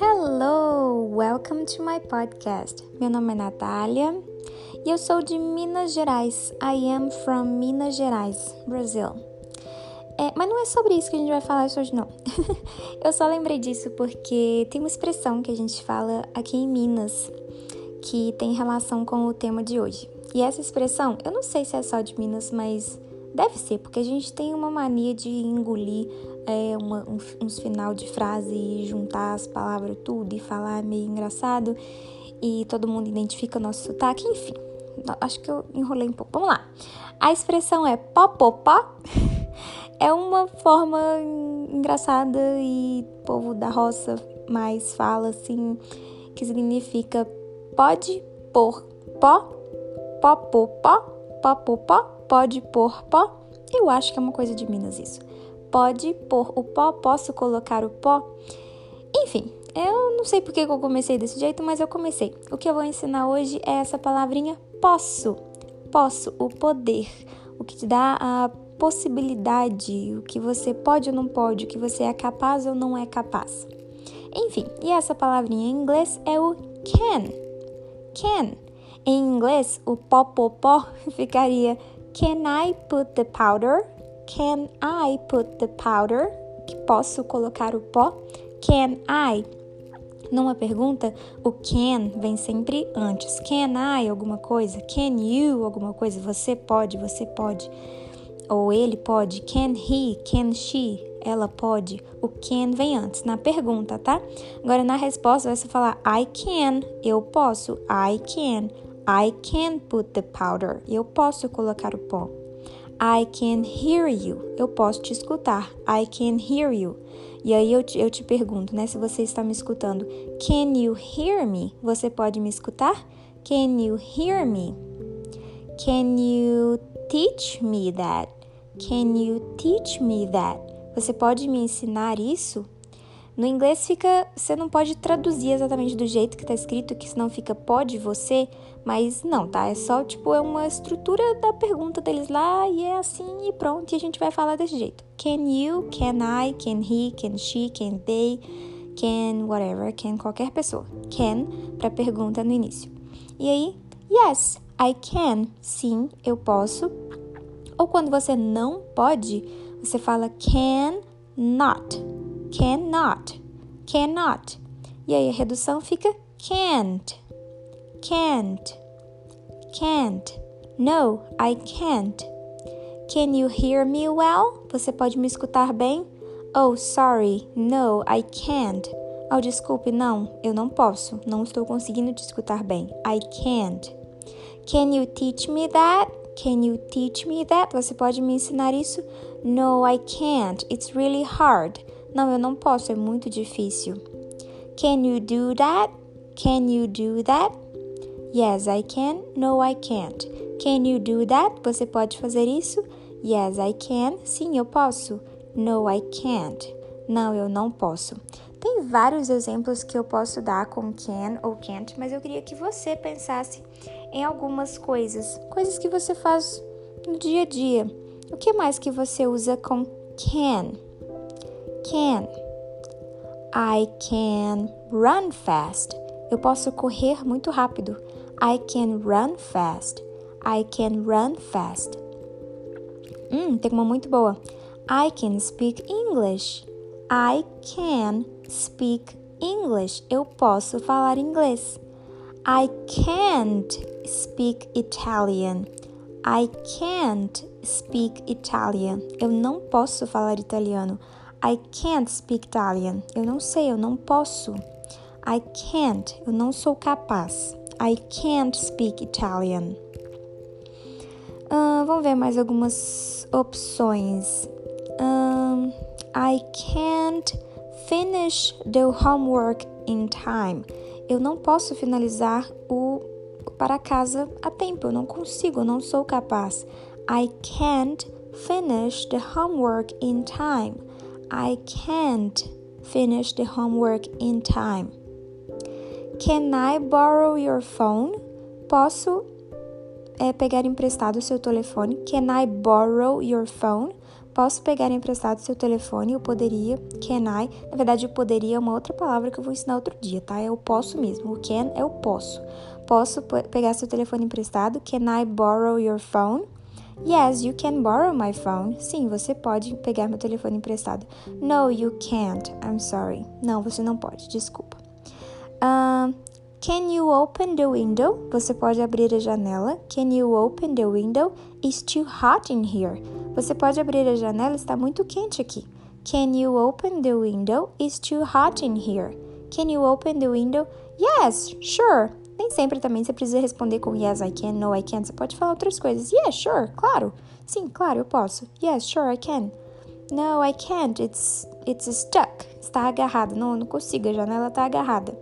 Hello, welcome to my podcast. Meu nome é Natália e eu sou de Minas Gerais. I am from Minas Gerais, Brasil. É, mas não é sobre isso que a gente vai falar hoje, não. eu só lembrei disso porque tem uma expressão que a gente fala aqui em Minas que tem relação com o tema de hoje. E essa expressão, eu não sei se é só de Minas, mas deve ser, porque a gente tem uma mania de engolir é, uma, um, uns final de frase e juntar as palavras tudo e falar meio engraçado e todo mundo identifica o nosso sotaque, enfim. Acho que eu enrolei um pouco. Vamos lá. A expressão é popopó. É uma forma engraçada e povo da roça mais fala assim, que significa pode pôr pó, pó, pó, pó, pó, pó, pó, pode pôr pó. Eu acho que é uma coisa de Minas isso. Pode pôr o pó, posso colocar o pó. Enfim, eu não sei porque eu comecei desse jeito, mas eu comecei. O que eu vou ensinar hoje é essa palavrinha posso. Posso, o poder, o que te dá a possibilidade, o que você pode ou não pode, o que você é capaz ou não é capaz. Enfim, e essa palavrinha em inglês é o can can. Em inglês, o popopó ficaria Can I put the powder? Can I put the powder? Que posso colocar o pó? Can I? Numa pergunta, o can vem sempre antes. Can I alguma coisa? Can you alguma coisa? Você pode, você pode. Ou ele pode. Can he? Can she? ela pode, o can vem antes na pergunta, tá? Agora na resposta você falar I can, eu posso, I can. I can put the powder, eu posso colocar o pó. I can hear you, eu posso te escutar. I can hear you. E aí eu te, eu te pergunto, né, se você está me escutando, can you hear me? Você pode me escutar? Can you hear me? Can you teach me that? Can you teach me that? Você pode me ensinar isso? No inglês fica, você não pode traduzir exatamente do jeito que está escrito, que senão fica pode você, mas não, tá? É só tipo é uma estrutura da pergunta deles lá e é assim e pronto, e a gente vai falar desse jeito. Can you, can I, can he, can she, can they, can whatever, can qualquer pessoa. Can para pergunta no início. E aí, yes, I can. Sim, eu posso. Ou quando você não pode, você fala can not, cannot, cannot. E aí a redução fica can't, can't, can't. No, I can't. Can you hear me well? Você pode me escutar bem? Oh, sorry, no, I can't. Oh, desculpe, não, eu não posso. Não estou conseguindo te escutar bem. I can't. Can you teach me that? Can you teach me that? Você pode me ensinar isso? No, I can't. It's really hard. Não, eu não posso, é muito difícil. Can you do that? Can you do that? Yes, I can. No, I can't. Can you do that? Você pode fazer isso? Yes, I can. Sim, eu posso. No, I can't. Não, eu não posso. Tem vários exemplos que eu posso dar com can ou can't, mas eu queria que você pensasse em algumas coisas, coisas que você faz no dia a dia. O que mais que você usa com can? Can. I can run fast. Eu posso correr muito rápido. I can run fast. I can run fast. Hum, tem uma muito boa. I can speak English. I can speak English. Eu posso falar inglês. I can't speak Italian. I can't speak Italian. Eu não posso falar italiano. I can't speak Italian. Eu não sei, eu não posso. I can't. Eu não sou capaz. I can't speak Italian. Uh, vamos ver mais algumas opções. I can't finish the homework in time. Eu não posso finalizar o para casa a tempo. Eu não consigo, eu não sou capaz. I can't finish the homework in time. I can't finish the homework in time. Can I borrow your phone? Posso é, pegar emprestado o seu telefone? Can I borrow your phone? Posso pegar emprestado seu telefone? Eu poderia. Can I? Na verdade, eu poderia é uma outra palavra que eu vou ensinar outro dia, tá? É o posso mesmo. O can é o posso. Posso pegar seu telefone emprestado? Can I borrow your phone? Yes, you can borrow my phone. Sim, você pode pegar meu telefone emprestado. No, you can't. I'm sorry. Não, você não pode. Desculpa. Uh, can you open the window? Você pode abrir a janela. Can you open the window? It's too hot in here. Você pode abrir a janela, está muito quente aqui. Can you open the window? It's too hot in here. Can you open the window? Yes, sure. Nem sempre também você precisa responder com yes, I can, no, I can. Você pode falar outras coisas. Yes, sure, claro. Sim, claro, eu posso. Yes, sure, I can. No, I can't. It's it's stuck. Está agarrado. Não, não consigo. A janela está agarrada.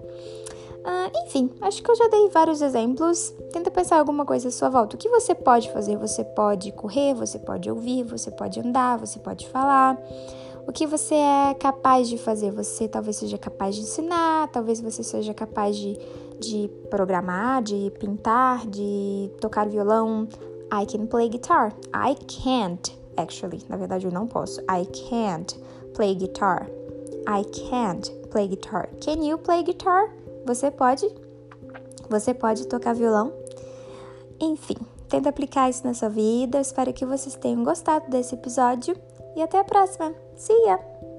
Ah, enfim, acho que eu já dei vários exemplos. Tenta pensar alguma coisa à sua volta. O que você pode fazer? Você pode correr, você pode ouvir, você pode andar, você pode falar. O que você é capaz de fazer? Você talvez seja capaz de ensinar, talvez você seja capaz de, de programar, de pintar, de tocar violão. I can play guitar. I can't, actually. Na verdade, eu não posso. I can't play guitar. I can't play guitar. Can you play guitar? Você pode? Você pode tocar violão? Enfim, tenta aplicar isso na sua vida. espero que vocês tenham gostado desse episódio e até a próxima. See ya!